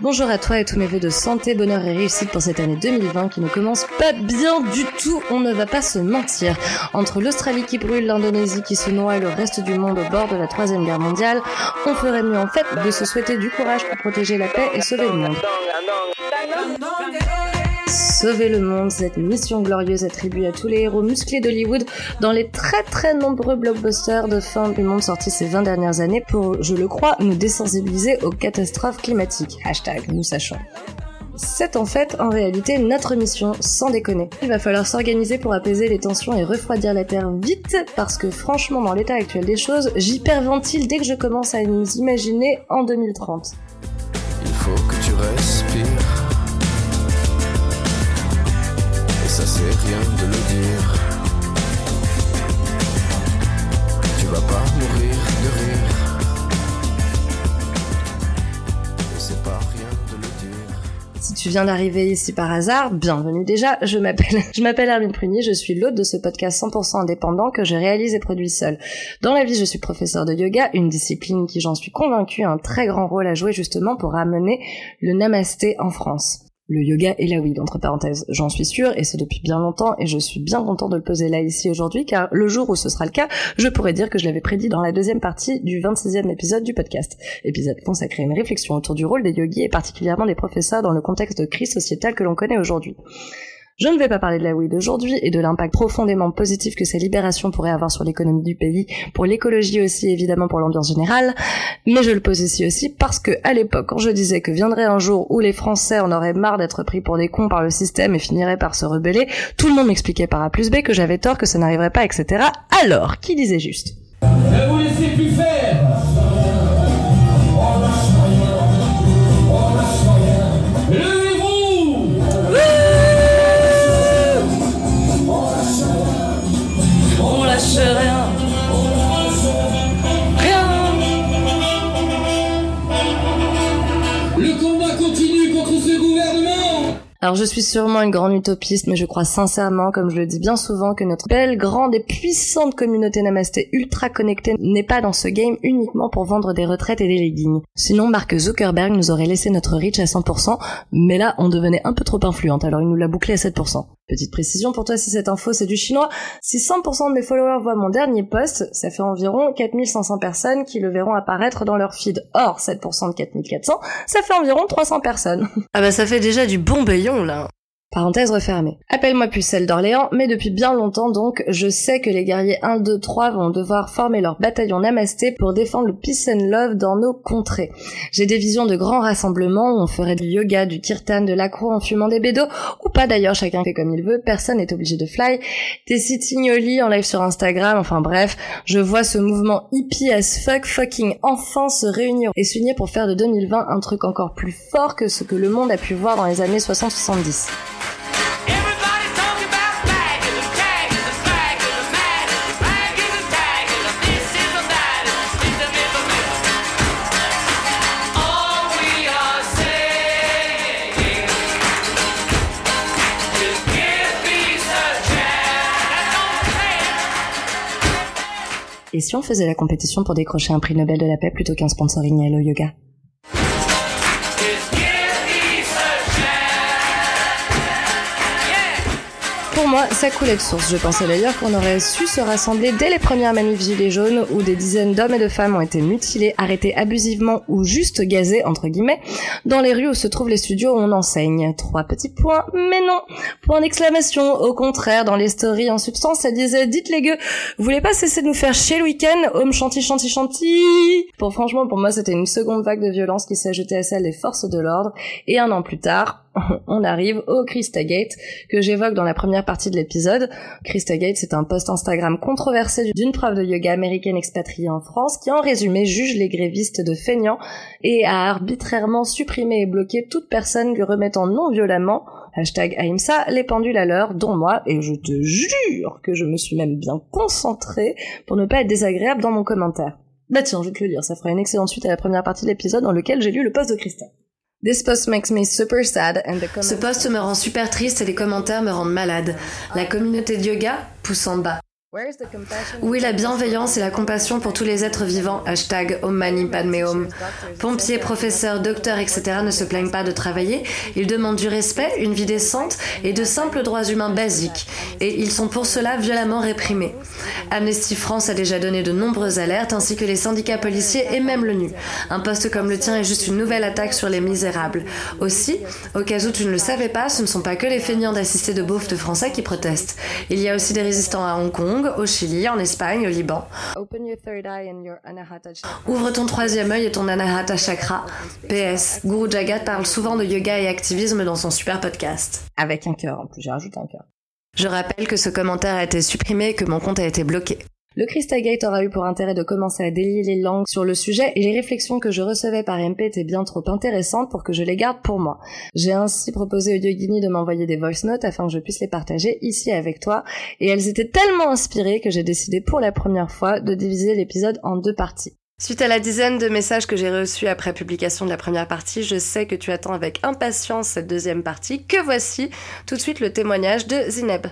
Bonjour à toi et tous mes vœux de santé, bonheur et réussite pour cette année 2020 qui ne commence pas bien du tout, on ne va pas se mentir. Entre l'Australie qui brûle, l'Indonésie qui se noie et le reste du monde au bord de la troisième guerre mondiale, on ferait mieux en fait de se souhaiter du courage pour protéger la paix et sauver le monde. Sauver le monde, cette mission glorieuse attribuée à tous les héros musclés d'Hollywood dans les très très nombreux blockbusters de fin du monde sortis ces 20 dernières années pour, je le crois, nous désensibiliser aux catastrophes climatiques. Hashtag nous sachons. C'est en fait en réalité notre mission, sans déconner. Il va falloir s'organiser pour apaiser les tensions et refroidir la Terre vite, parce que franchement dans l'état actuel des choses, j'hyperventile dès que je commence à nous imaginer en 2030. Il faut que tu respires. Tu viens d'arriver ici par hasard, bienvenue déjà. Je m'appelle, je m'appelle Hermine Prunier, je suis l'hôte de ce podcast 100% indépendant que je réalise et produis seul. Dans la vie, je suis professeur de yoga, une discipline qui, j'en suis convaincue, a un très grand rôle à jouer justement pour ramener le namasté en France le yoga et la weed, entre parenthèses. J'en suis sûre, et c'est depuis bien longtemps, et je suis bien content de le poser là ici aujourd'hui, car le jour où ce sera le cas, je pourrais dire que je l'avais prédit dans la deuxième partie du 26e épisode du podcast. Épisode consacré à une réflexion autour du rôle des yogis et particulièrement des professeurs dans le contexte de crise sociétale que l'on connaît aujourd'hui. Je ne vais pas parler de la weed aujourd'hui et de l'impact profondément positif que sa libération pourrait avoir sur l'économie du pays, pour l'écologie aussi évidemment pour l'ambiance générale, mais je le pose ici aussi parce que à l'époque quand je disais que viendrait un jour où les Français en auraient marre d'être pris pour des cons par le système et finiraient par se rebeller, tout le monde m'expliquait par A plus B que j'avais tort, que ça n'arriverait pas, etc. Alors, qui disait juste? Ne vous laissez plus faire Cheryl. Alors je suis sûrement une grande utopiste, mais je crois sincèrement, comme je le dis bien souvent, que notre belle, grande et puissante communauté namasté ultra connectée n'est pas dans ce game uniquement pour vendre des retraites et des leggings. Sinon, Mark Zuckerberg nous aurait laissé notre reach à 100%, mais là, on devenait un peu trop influente, alors il nous l'a bouclé à 7%. Petite précision pour toi si cette info c'est du chinois, si 100% de mes followers voient mon dernier post, ça fait environ 4500 personnes qui le verront apparaître dans leur feed. Or, 7% de 4400, ça fait environ 300 personnes. ah bah ça fait déjà du bon bayon là. Parenthèse refermée. Appelle-moi pucelle d'Orléans, mais depuis bien longtemps donc, je sais que les guerriers 1, 2, 3 vont devoir former leur bataillon namasté pour défendre le peace and love dans nos contrées. J'ai des visions de grands rassemblements où on ferait du yoga, du kirtan, de l'accro en fumant des bédos, ou pas d'ailleurs, chacun fait comme il veut, personne n'est obligé de fly, des sitting en live sur Instagram, enfin bref, je vois ce mouvement hippie as fuck fucking enfin se réunir et s'unir pour faire de 2020 un truc encore plus fort que ce que le monde a pu voir dans les années 60-70. On faisait la compétition pour décrocher un prix Nobel de la paix plutôt qu'un sponsoring Hello Yoga Pour moi, ça coulait de source. Je pensais d'ailleurs qu'on aurait su se rassembler dès les premières manifs gilets jaunes où des dizaines d'hommes et de femmes ont été mutilés, arrêtés abusivement ou juste gazés, entre guillemets, dans les rues où se trouvent les studios où on enseigne. Trois petits points, mais non Point d'exclamation Au contraire, dans les stories en substance, ça disait « Dites les gueux, vous voulez pas cesser de nous faire chier le week-end? Home chanty chanty chanty ?» Pour franchement, pour moi, c'était une seconde vague de violence qui s'ajoutait à celle des forces de l'ordre, et un an plus tard, on arrive au Christagate que j'évoque dans la première partie de l'épisode. Christagate, c'est un post Instagram controversé d'une prof de yoga américaine expatriée en France qui en résumé juge les grévistes de feignants et a arbitrairement supprimé et bloqué toute personne lui remettant non violemment hashtag Aïmsa, les pendules à l'heure, dont moi, et je te jure que je me suis même bien concentrée pour ne pas être désagréable dans mon commentaire. Bah tiens, je vais te le lire, ça fera une excellente suite à la première partie de l'épisode dans lequel j'ai lu le post de Christa. This post makes me super sad and the Ce post me rend super triste et les commentaires me rendent malade. La communauté de yoga pousse en bas. Où est la bienveillance et la compassion pour tous les êtres vivants Hashtag Om Mani Padme. Pompiers, professeurs, docteurs, etc. ne se plaignent pas de travailler. Ils demandent du respect, une vie décente et de simples droits humains basiques. Et ils sont pour cela violemment réprimés. Amnesty France a déjà donné de nombreuses alertes, ainsi que les syndicats policiers et même l'ONU. Un poste comme le tien est juste une nouvelle attaque sur les misérables. Aussi, au cas où tu ne le savais pas, ce ne sont pas que les feignants d'assister de beaufs de Français qui protestent. Il y a aussi des résistants à Hong Kong, au Chili, en Espagne, au Liban. Ouvre ton troisième œil et ton Anahata Chakra. PS, Guru Jagat parle souvent de yoga et activisme dans son super podcast. Avec un cœur, en plus, j'ai rajouté un cœur. Je rappelle que ce commentaire a été supprimé et que mon compte a été bloqué. Le Crystagate aura eu pour intérêt de commencer à délier les langues sur le sujet et les réflexions que je recevais par MP étaient bien trop intéressantes pour que je les garde pour moi. J'ai ainsi proposé au Yogini de m'envoyer des voice notes afin que je puisse les partager ici avec toi et elles étaient tellement inspirées que j'ai décidé pour la première fois de diviser l'épisode en deux parties. Suite à la dizaine de messages que j'ai reçus après publication de la première partie, je sais que tu attends avec impatience cette deuxième partie, que voici tout de suite le témoignage de Zineb.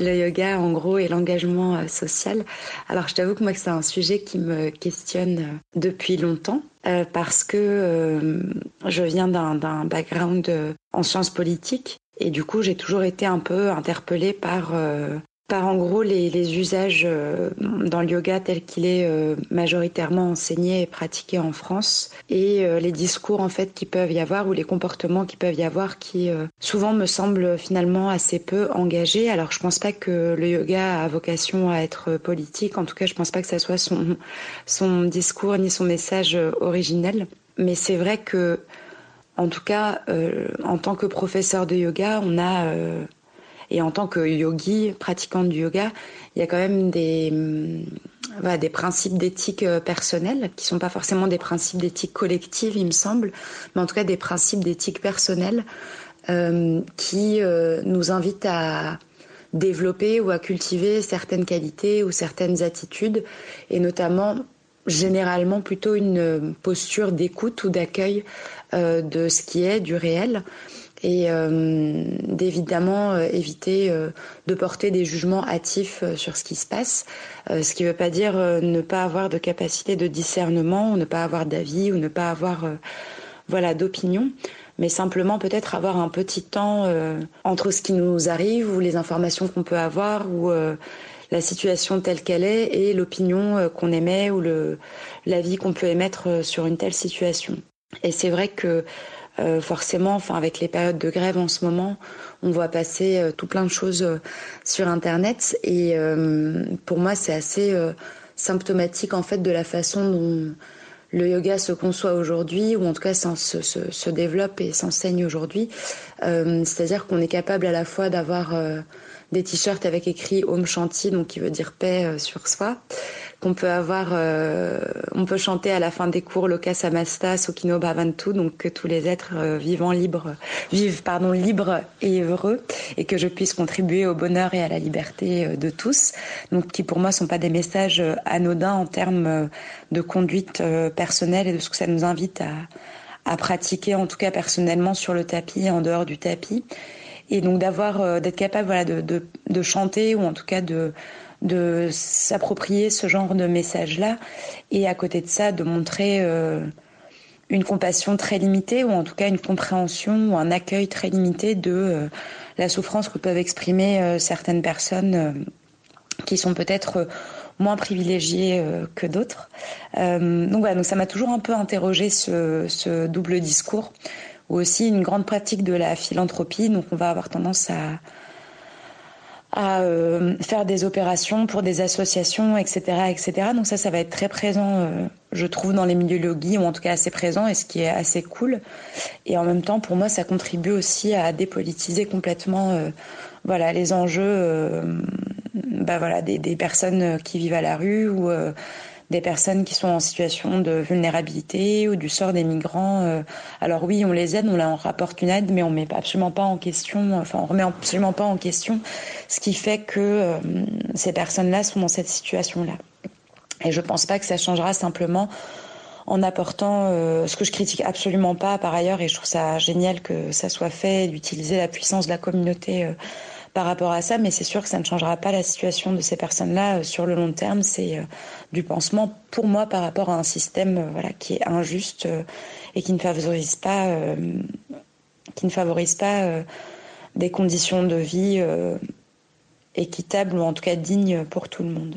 Le yoga, en gros, et l'engagement euh, social. Alors, je t'avoue que moi, c'est un sujet qui me questionne euh, depuis longtemps. Euh, parce que je viens d'un background en sciences politiques et du coup j'ai toujours été un peu interpellée par par en gros les, usages euh, dans le yoga tel qu'il est euh, majoritairement enseigné et pratiqué en France. Et euh, les discours en fait qui peuvent y avoir ou les comportements qui peuvent y avoir qui souvent me semblent finalement assez peu engagés. Alors je pense pas que le yoga a vocation à être politique, en tout cas je pense pas que ça soit son son discours ni son message originel, mais c'est vrai que en tout cas en tant que professeur de yoga, on a et en tant que yogi, pratiquant du yoga, il y a quand même des, mm, des principes d'éthique euh, personnelle qui sont pas forcément des principes d'éthique collective, il me semble, mais en tout cas des principes d'éthique personnelle euh, qui euh, nous invitent à développer ou à cultiver certaines qualités ou certaines attitudes, et notamment généralement plutôt une posture d'écoute ou d'accueil de ce qui est du réel et euh, d'évidemment euh, éviter euh, de porter des jugements hâtifs sur ce qui se passe, ce qui ne veut pas dire ne pas avoir de capacité de discernement, ou ne pas avoir d'avis, ou ne pas avoir voilà d'opinion, mais simplement peut-être avoir un petit temps entre ce qui nous arrive ou les informations qu'on peut avoir ou la situation telle qu'elle est et l'opinion qu'on émet ou le l'avis qu'on peut émettre sur une telle situation. Et c'est vrai que euh, forcément, enfin avec les périodes de grève en ce moment, on voit passer euh, tout plein de choses euh, sur Internet et pour moi c'est assez symptomatique en fait de la façon dont le yoga se conçoit aujourd'hui, ou en tout cas se, se, se développe et s'enseigne aujourd'hui. C'est-à-dire qu'on est capable à la fois d'avoir des t-shirts avec écrit Om Shanti, donc qui veut dire paix sur soi, qu'on peut avoir, euh, on peut chanter à la fin des cours Loka Samasta, Sokino Bhavantu, donc que tous les êtres euh, vivants libres, vivent pardon libres et heureux, et que je puisse contribuer au bonheur et à la liberté euh, de tous. Donc qui pour moi sont pas des messages anodins en termes de conduite personnelle et de ce que ça nous invite à, à pratiquer, en tout cas personnellement sur le tapis et en dehors du tapis. Et donc d'avoir, d'être capable voilà de, de, de chanter ou en tout cas de de s'approprier ce genre de message-là et à côté de ça de montrer euh, une compassion très limitée ou en tout cas une compréhension ou un accueil très limité de euh, la souffrance que peuvent exprimer euh, certaines personnes qui sont peut-être moins privilégiées que d'autres. donc voilà, donc ça m'a toujours un peu interrogé ce, ce double discours ou aussi une grande pratique de la philanthropie. Donc on va avoir tendance à à euh, faire des opérations pour des associations, etc., etc. Donc ça, ça va être très présent, euh, je trouve, dans les milieux yogi, ou en tout cas assez présent, et ce qui est assez cool. Et en même temps, pour moi, ça contribue aussi à dépolitiser complètement, euh, voilà, les enjeux, bah voilà, des, des, personnes qui vivent à la rue ou des personnes qui sont en situation de vulnérabilité ou du sort des migrants. Euh, alors oui, on les aide, on leur rapporte une aide, mais on met absolument pas en question, enfin on remet absolument pas en question ce qui fait que euh, ces personnes-là sont dans cette situation-là. Et je pense pas que ça changera simplement en apportant euh, ce que je critique absolument pas par ailleurs et je trouve ça génial que ça soit fait d'utiliser la puissance de la communauté par rapport à ça, mais c'est sûr que ça ne changera pas la situation de ces personnes-là sur le long terme. C'est du pansement pour moi par rapport à un système voilà qui est injuste et qui ne favorise pas qui ne favorise pas des conditions de vie équitables ou en tout cas dignes pour tout le monde.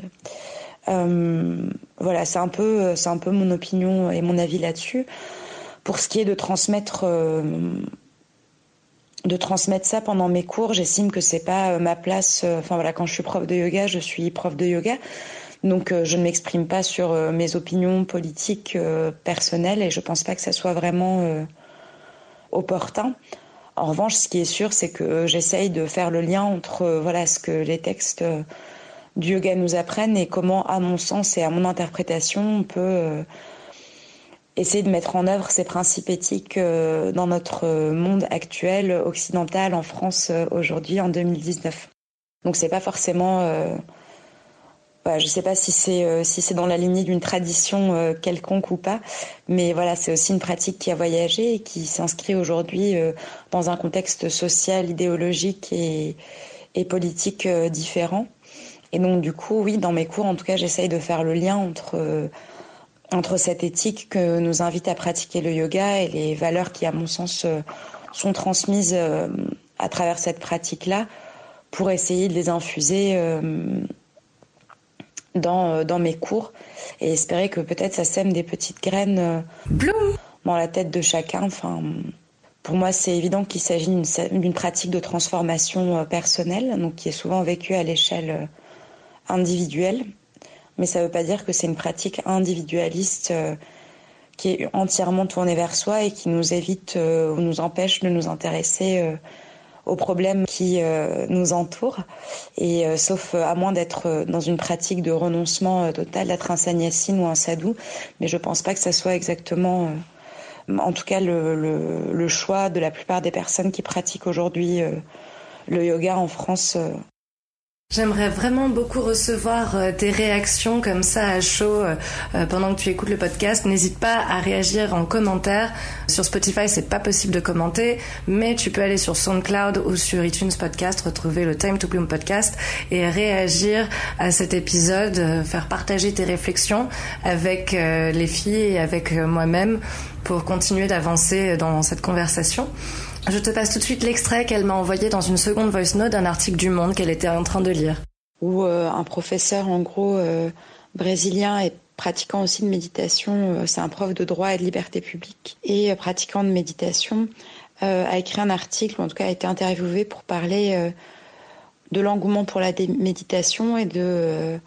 Euh, voilà, c'est un peu, c'est un peu mon opinion et mon avis là-dessus. Pour ce qui est de transmettre, euh, de transmettre ça pendant mes cours, j'estime que c'est pas euh, ma place. Enfin voilà, quand je suis prof de yoga, je suis prof de yoga. Donc je ne m'exprime pas sur mes opinions politiques personnelles et je pense pas que ça soit vraiment opportun. En revanche, ce qui est sûr, c'est que j'essaye de faire le lien entre voilà ce que les textes du yoga nous apprennent et comment, à mon sens et à mon interprétation, on peut euh, essayer de mettre en œuvre ces principes éthiques euh, dans notre monde actuel, occidental, en France aujourd'hui, en 2019. Donc c'est pas forcément... Euh, voilà, je sais pas si c'est si c'est dans la lignée d'une tradition quelconque ou pas, mais voilà, c'est aussi une pratique qui a voyagé et qui s'inscrit aujourd'hui dans un contexte social, idéologique et, politique différent. Et donc, du coup, oui, dans mes cours, en tout cas, j'essaye de faire le lien entre, euh, entre cette éthique que nous invite à pratiquer le yoga et les valeurs qui, à mon sens, euh, sont transmises euh, à travers cette pratique-là pour essayer de les infuser dans, dans mes cours et espérer que peut-être ça sème des petites graines dans la tête de chacun. Enfin, pour moi, c'est évident qu'il s'agit d'une pratique de transformation personnelle, donc qui est souvent vécue à l'échelle individuelle, mais ça ne veut pas dire que c'est une pratique individualiste euh, qui est entièrement tournée vers soi et qui nous évite euh, ou nous empêche de nous intéresser euh, aux problèmes qui nous entourent. Et sauf à moins d'être dans une pratique de renoncement total, d'être un sannyasine ou un sadhu, mais je pense pas que ça soit exactement, en tout cas, le, le, le, choix de la plupart des personnes qui pratiquent aujourd'hui le yoga en France J'aimerais vraiment beaucoup recevoir euh, tes réactions comme ça à chaud euh, euh, pendant que tu écoutes le podcast. N'hésite pas à réagir en commentaire. Sur Spotify, c'est pas possible de commenter, mais tu peux aller sur SoundCloud ou sur iTunes Podcast, retrouver le Time to Bloom podcast et réagir à cet épisode, faire partager tes réflexions avec les filles et avec moi-même pour continuer d'avancer dans cette conversation. Je te passe tout de suite l'extrait qu'elle m'a envoyé dans une seconde voice note d'un article du Monde qu'elle était en train de lire. Où euh, un professeur, en gros, euh, brésilien et pratiquant aussi de méditation, euh, c'est un prof de droit et de liberté publique, et pratiquant de méditation, a écrit un article, ou en tout cas a été interviewé pour parler de l'engouement pour la méditation et de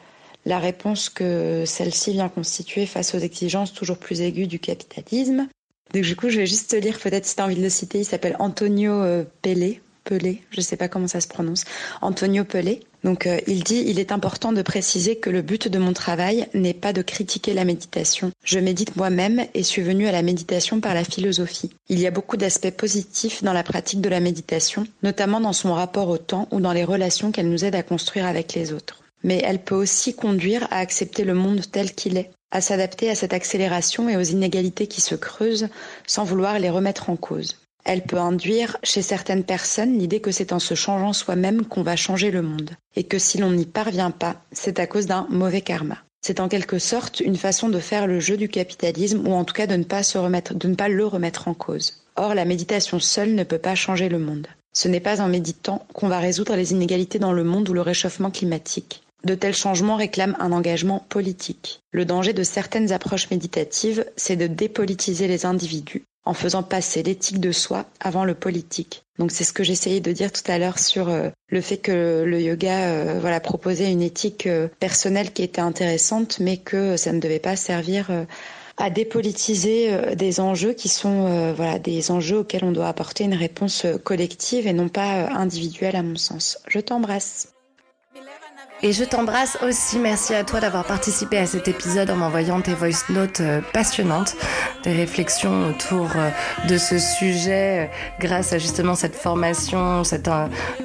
la réponse que celle-ci vient constituer face aux exigences toujours plus aiguës du capitalisme. Donc du coup, je vais juste te lire, peut-être si tu as envie de le citer, il s'appelle Antonio euh, Pelé. Pelé, je ne sais pas comment ça se prononce. Antonio Pelé. Donc euh, il dit il est important de préciser que le but de mon travail n'est pas de critiquer la méditation. Je médite moi-même et suis venu à la méditation par la philosophie. Il y a beaucoup d'aspects positifs dans la pratique de la méditation, notamment dans son rapport au temps ou dans les relations qu'elle nous aide à construire avec les autres. Mais elle peut aussi conduire à accepter le monde tel qu'il est, à s'adapter à cette accélération et aux inégalités qui se creusent sans vouloir les remettre en cause. Elle peut induire chez certaines personnes l'idée que c'est en se changeant soi-même qu'on va changer le monde, et que si l'on n'y parvient pas, c'est à cause d'un mauvais karma. C'est en quelque sorte une façon de faire le jeu du capitalisme, ou en tout cas de ne pas, se remettre, de ne pas le remettre en cause. Or, la méditation seule ne peut pas changer le monde. Ce n'est pas en méditant qu'on va résoudre les inégalités dans le monde ou le réchauffement climatique. De tels changements réclament un engagement politique. Le danger de certaines approches méditatives, c'est de dépolitiser les individus en faisant passer l'éthique de soi avant le politique. Donc c'est ce que j'essayais de dire tout à l'heure sur euh, le fait que le yoga euh, proposait une éthique euh, personnelle qui était intéressante mais que ça ne devait pas servir à dépolitiser des enjeux qui sont voilà des enjeux auxquels on doit apporter une réponse collective et non pas individuelle à mon sens. Je t'embrasse. Et je t'embrasse aussi. Merci à toi d'avoir participé à cet épisode en m'envoyant tes voice notes euh, passionnantes, tes réflexions autour euh, de ce sujet euh, grâce à justement cette formation, cette,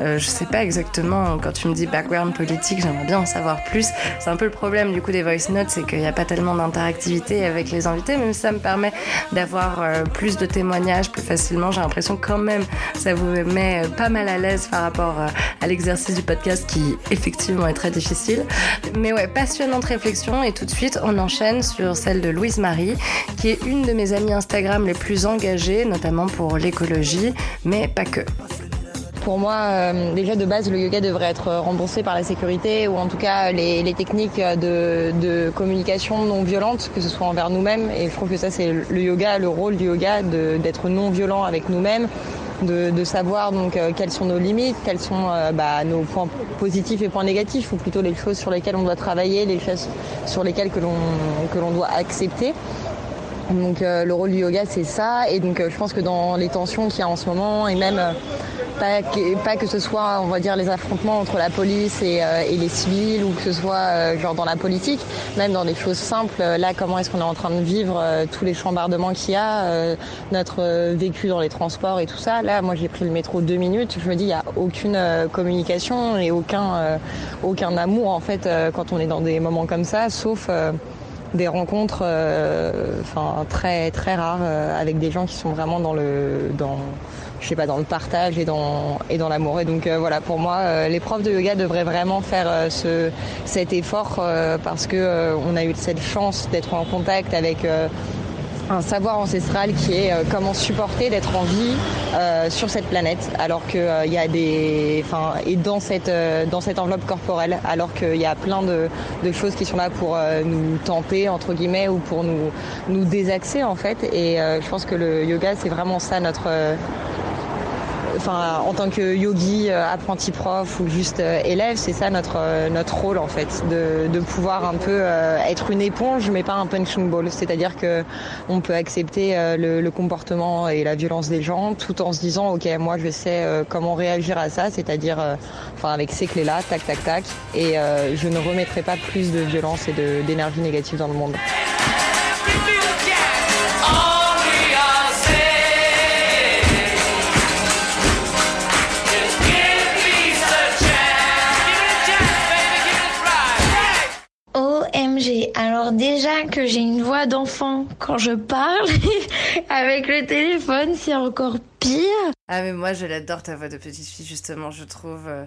je sais pas exactement, quand tu me dis background politique, j'aimerais bien en savoir plus. C'est un peu le problème du coup des voice notes, c'est qu'il n'y a pas tellement d'interactivité avec les invités, si ça me permet d'avoir plus de témoignages plus facilement. J'ai l'impression quand même ça vous met pas mal à l'aise par rapport à l'exercice du podcast qui effectivement est très difficile. Mais ouais, passionnante réflexion et tout de suite on enchaîne sur celle de Louise Marie, qui est une de mes amies Instagram les plus engagées, notamment pour l'écologie, mais pas que. Pour moi, euh, déjà de base, le yoga devrait être remboursé par la sécurité ou en tout cas les, techniques de, de, communication non violente, que ce soit envers nous-mêmes. Et je trouve que ça, c'est le yoga, le rôle du yoga, d'être non violent avec nous-mêmes, de, savoir donc euh, quelles sont nos limites, quels sont euh, bah, nos points positifs et points négatifs, ou plutôt les choses sur lesquelles on doit travailler, les choses sur lesquelles que l'on que l'on doit accepter. Donc euh, le rôle du yoga c'est ça et donc je pense que dans les tensions qu'il y a en ce moment et même pas que, ce soit, on va dire, les affrontements entre la police et, euh, les civils ou que ce soit euh, genre dans la politique, même dans des choses simples. Là, comment est-ce qu'on est en train de vivre euh, tous les chambardements qu'il y a, notre vécu dans les transports et tout ça. Là, moi, j'ai pris le métro deux minutes. Je me dis, il n'y a aucune communication et aucun, aucun amour en fait quand on est dans des moments comme ça, sauf des rencontres enfin très très rares avec des gens qui sont vraiment dans le je sais pas, dans le partage et dans, et dans l'amour. Et donc euh, voilà, pour moi, euh, les profs de yoga devraient vraiment faire euh, ce, cet effort parce que on a eu cette chance d'être en contact avec un savoir ancestral qui est comment supporter d'être en vie sur cette planète alors qu'il y a des et dans cette dans cette enveloppe corporelle alors qu'il y a plein de, de, choses qui sont là pour nous tenter entre guillemets ou pour nous nous désaxer en fait et je pense que le yoga c'est vraiment ça notre en tant que yogi, euh, apprenti prof ou juste euh, élève, c'est ça notre euh, notre rôle en fait, de, pouvoir un peu être une éponge mais pas un punching ball, c'est-à-dire que on peut accepter le, comportement et la violence des gens tout en se disant ok moi je sais comment réagir à ça, c'est-à-dire enfin avec ces clés là, tac tac tac, et je ne remettrai pas plus de violence et d'énergie négative dans le monde. Alors déjà que j'ai une voix d'enfant quand je parle avec le téléphone, c'est encore pire. Ah mais moi je l'adore ta voix de petite fille justement, je trouve euh,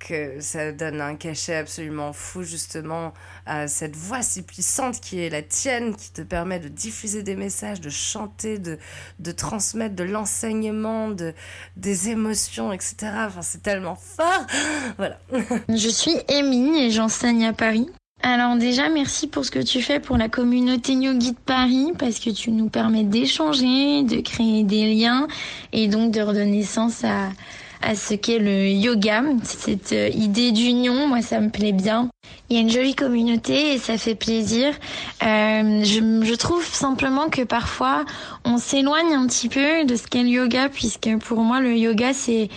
que ça donne un cachet absolument fou justement à cette voix si puissante qui est la tienne, qui te permet de diffuser des messages, de chanter, de, de transmettre de l'enseignement, de, des émotions, etc. Enfin, c'est tellement fort. Voilà. Je suis Amy et j'enseigne à Paris. Alors déjà, merci pour ce que tu fais pour la communauté Yogi de Paris, parce que tu nous permets d'échanger, de créer des liens et donc de redonner sens à, à ce qu'est le yoga. Cette euh, idée d'union, moi, ça me plaît bien. Il y a une jolie communauté et ça fait plaisir. Euh, je, je, trouve simplement que parfois on s'éloigne un petit peu de ce qu'est le yoga, puisque pour moi le yoga c'est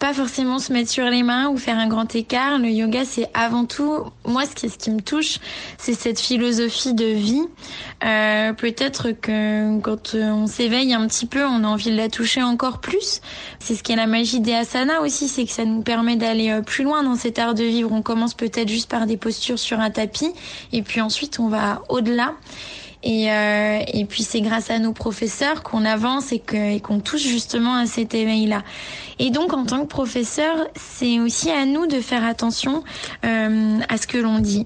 pas forcément se mettre sur les mains ou faire un grand écart. Le yoga, c'est avant tout, moi, ce qui, ce qui me touche, c'est cette philosophie de vie. Euh, Peut-être que quand on s'éveille un petit peu, on a envie de la toucher encore plus. C'est ce qui est la magie des asanas aussi, c'est que ça nous permet d'aller euh, plus loin dans cet art de vivre. On commence peut-être juste par des postures sur un tapis, et puis ensuite on va au-delà. Et, euh, et puis c'est grâce à nos professeurs qu'on avance et qu'on touche justement à cet éveil-là. Et donc en tant que professeur, c'est aussi à nous de faire attention euh, à ce que l'on dit.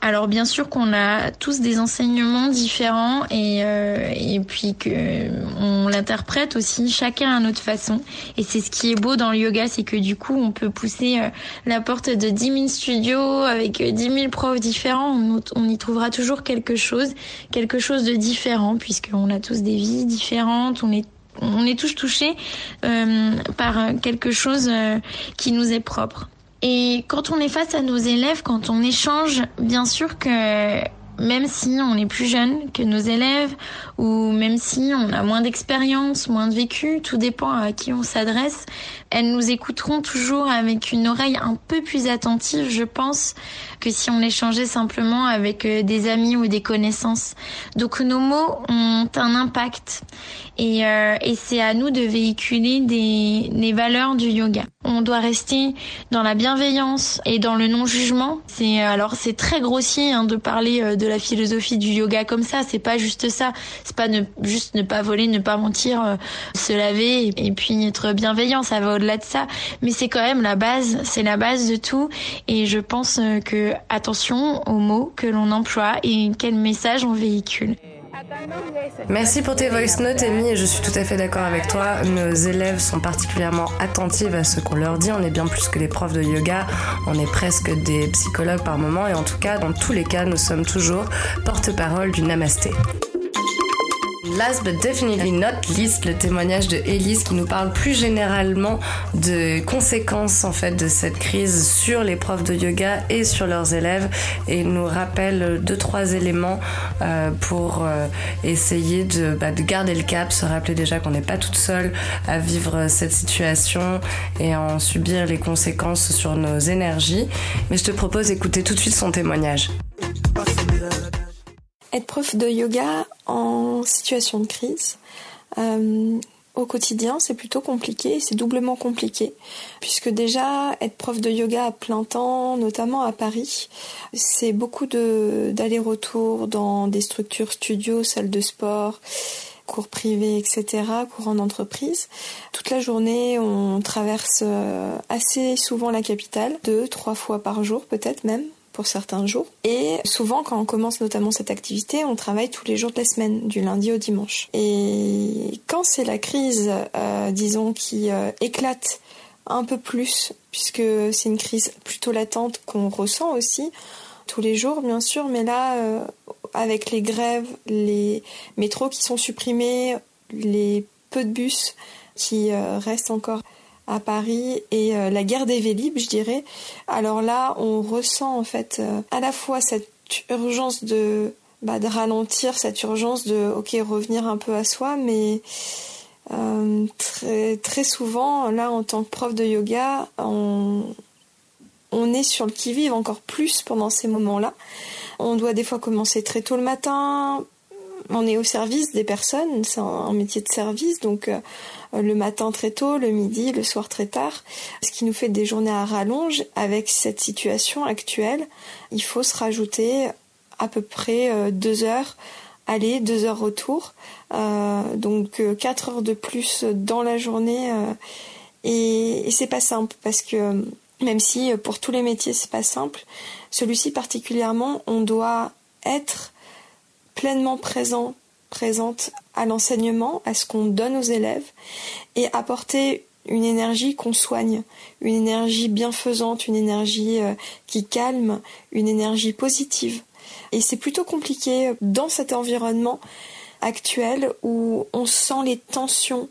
Alors bien sûr qu'on a tous des enseignements différents et, euh, et puis que on l'interprète aussi chacun à notre façon. Et c'est ce qui est beau dans le yoga, c'est que du coup on peut pousser euh, la porte de 10 000 studios avec 10 000 profs différents. On, on y trouvera toujours quelque chose, quelque chose de différent puisqu'on a tous des vies différentes, on est on est tous touchés euh, par quelque chose euh, qui nous est propre. Et quand on est face à nos élèves, quand on échange, bien sûr que même si on est plus jeune que nos élèves ou même si on a moins d'expérience, moins de vécu, tout dépend à qui on s'adresse, elles nous écouteront toujours avec une oreille un peu plus attentive, je pense, que si on échangeait simplement avec euh, des amis ou des connaissances. Donc nos mots ont un impact et, euh, et c'est à nous de véhiculer des, les valeurs du yoga. On doit rester dans la bienveillance et dans le non-jugement. C'est alors c'est très grossier hein, de parler euh, de la philosophie du yoga comme ça. C'est pas juste ça. C'est pas ne, juste ne pas voler, ne pas mentir, se laver et, et puis être bienveillant. Ça va au-delà de ça, mais c'est quand même la base. C'est la base de tout. Et je pense que attention aux mots que l'on emploie et quel message on véhicule. Merci pour tes voice notes, Amy, et je suis tout à fait d'accord avec toi. Nos élèves sont particulièrement attentifs à ce qu'on leur dit. On est bien plus que des profs de yoga, on est presque des psychologues par moment, et en tout cas, dans tous les cas, nous sommes toujours porte-parole du namasté. Last but definitely not least, le témoignage de Elise qui nous parle plus généralement de conséquences en fait de cette crise sur les profs de yoga et sur leurs élèves et nous rappelle deux trois éléments euh, pour euh, essayer de, bah, de garder le cap, se rappeler déjà qu'on n'est pas toute seule à vivre cette situation et en subir les conséquences sur nos énergies. Mais je te propose d'écouter tout de suite son témoignage. Être prof de yoga en situation de crise, euh, au quotidien, c'est plutôt compliqué, c'est doublement compliqué, puisque déjà être prof de yoga à plein temps, notamment à Paris, c'est beaucoup d'aller-retour dans des structures studios, salles de sport, cours privés, etc., cours en entreprise. Toute la journée, on traverse euh, assez souvent la capitale, deux, trois fois par jour peut-être même pour certains jours. Et souvent, quand on commence notamment cette activité, on travaille tous les jours de la semaine, du lundi au dimanche. Et quand c'est la crise, euh, disons, qui euh, éclate un peu plus, puisque c'est une crise plutôt latente qu'on ressent aussi tous les jours, bien sûr, mais là, euh, avec les grèves, les métros qui sont supprimés, les peu de bus qui restent encore à Paris et euh, la guerre des Vélib, je dirais. Alors là, on ressent en fait euh, à la fois cette urgence de, bah, de ralentir, cette urgence de ok revenir un peu à soi, mais euh, très, souvent, là en tant que prof de yoga, on, on est sur le qui-vive encore plus pendant ces moments-là. On doit des fois commencer très tôt le matin, on est au service des personnes, c'est un, métier de service, donc le matin très tôt, le midi, le soir très tard, ce qui nous fait des journées à rallonge. Avec cette situation actuelle, il faut se rajouter à peu près euh, deux heures aller, deux heures retour, euh, donc quatre heures de plus dans la journée. et, et c'est pas simple parce que même si pour tous les métiers c'est pas simple, celui-ci particulièrement, on doit être pleinement présent, présente à l'enseignement, à ce qu'on donne aux élèves, et apporter une énergie qu'on soigne, une énergie bienfaisante, une énergie euh, qui calme, une énergie positive. Et c'est plutôt compliqué dans cet environnement actuel où on sent les tensions,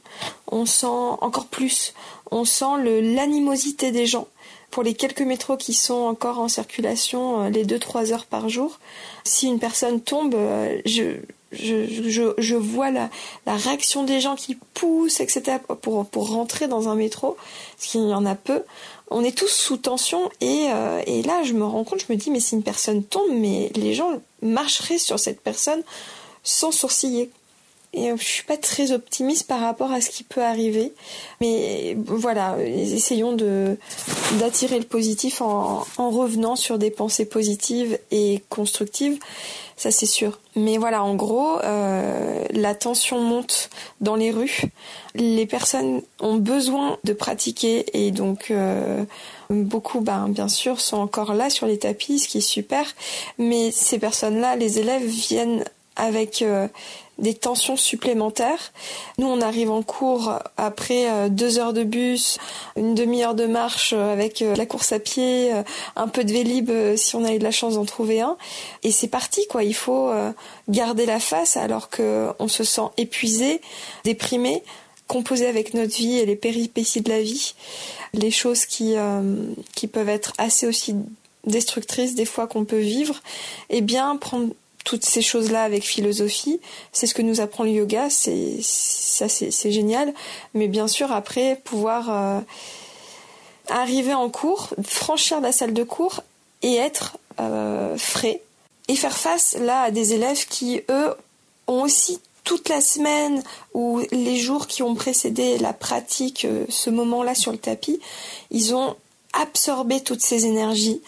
on sent encore plus, on sent l'animosité des gens pour les quelques métros qui sont encore en circulation euh, les 2-3 heures par jour, si une personne tombe, euh, je, je, je, je vois la, la, réaction des gens qui poussent, etc., pour, pour rentrer dans un métro, parce qu'il y en a peu. On est tous sous tension et, euh, et là, je me rends compte, je me dis, mais si une personne tombe, mais les gens marcheraient sur cette personne sans sourciller. Et euh, je suis pas très optimiste par rapport à ce qui peut arriver. Mais voilà, essayons de d'attirer le positif en, en revenant sur des pensées positives et constructives. Ça c'est sûr. Mais voilà, en gros, euh, la tension monte dans les rues. Les personnes ont besoin de pratiquer et donc euh, beaucoup, ben, bien sûr, sont encore là sur les tapis, ce qui est super. Mais ces personnes-là, les élèves viennent avec euh, des tensions supplémentaires. Nous, on arrive en cours après euh, deux heures de bus, une demi-heure de marche euh, avec la course à pied, un peu de vélib si on a eu de la chance d'en trouver un. Et c'est parti, quoi. Il faut garder la face alors qu'on se sent épuisé, déprimé, composé avec notre vie et les péripéties de la vie, les choses qui, qui peuvent être assez aussi destructrices des fois qu'on peut vivre, et eh bien prendre toutes ces choses-là avec philosophie. C'est ce que nous apprend le yoga. C'est ça, c'est génial. Mais bien sûr, après, pouvoir euh, arriver en cours, franchir la salle de cours et être euh, frais et faire face là à des élèves qui eux ont aussi toute la semaine ou les jours qui ont précédé la pratique, euh, ce moment-là sur le tapis, ils ont absorbé toutes ces énergies.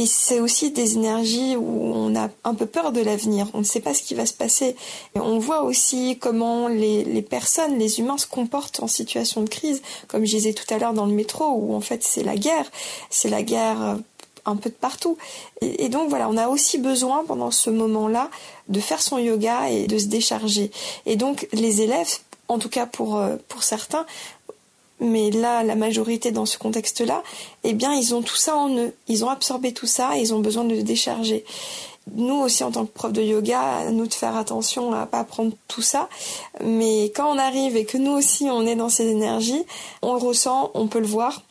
Et c'est aussi des énergies où on a un peu peur de l'avenir. On ne sait pas ce qui va se passer. on voit aussi comment les, personnes, les humains se comportent en situation de crise. Comme je disais tout à l'heure dans le métro, où en fait c'est la guerre. C'est la guerre euh, un peu de partout. Et, donc voilà, on a aussi besoin pendant ce moment-là de faire son yoga et de se décharger. Et donc les élèves, en tout cas pour, euh, pour certains, mais là, la majorité dans ce contexte-là, eh bien, ils ont tout ça en eux. Ils ont absorbé tout ça et ils ont besoin de le décharger. Nous aussi, en tant que prof de yoga, à nous de faire attention à pas prendre tout ça. Mais quand on arrive et que nous aussi, on est dans ces énergies, on le ressent, on peut le voir.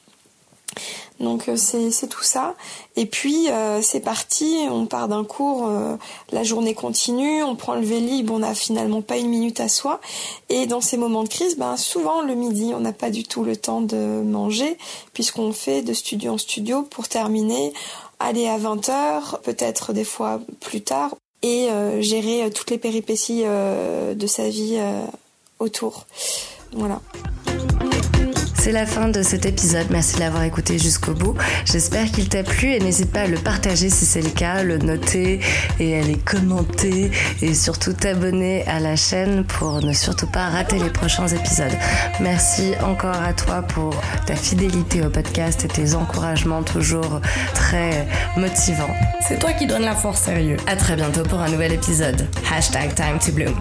Donc euh, c'est tout ça. Et puis euh, c'est parti, on part d'un cours, euh, la journée continue, on prend le vélib, on n'a finalement pas une minute à soi. Et dans ces moments de crise, ben souvent le midi, on n'a pas du tout le temps de manger, puisqu'on fait de studio en studio pour terminer, aller à 20h, peut-être des fois plus tard, et gérer toutes les péripéties de sa vie autour. Voilà. C'est la fin de cet épisode. Merci de l'avoir écouté jusqu'au bout. J'espère qu'il t'a plu et n'hésite pas à le partager si c'est le cas, le noter et à les commenter et surtout t'abonner à la chaîne pour ne surtout pas rater les prochains épisodes. Merci encore à toi pour ta fidélité au podcast et tes encouragements toujours très motivants. C'est toi qui donnes la force sérieux. À très bientôt pour un nouvel épisode. Hashtag time to bloom.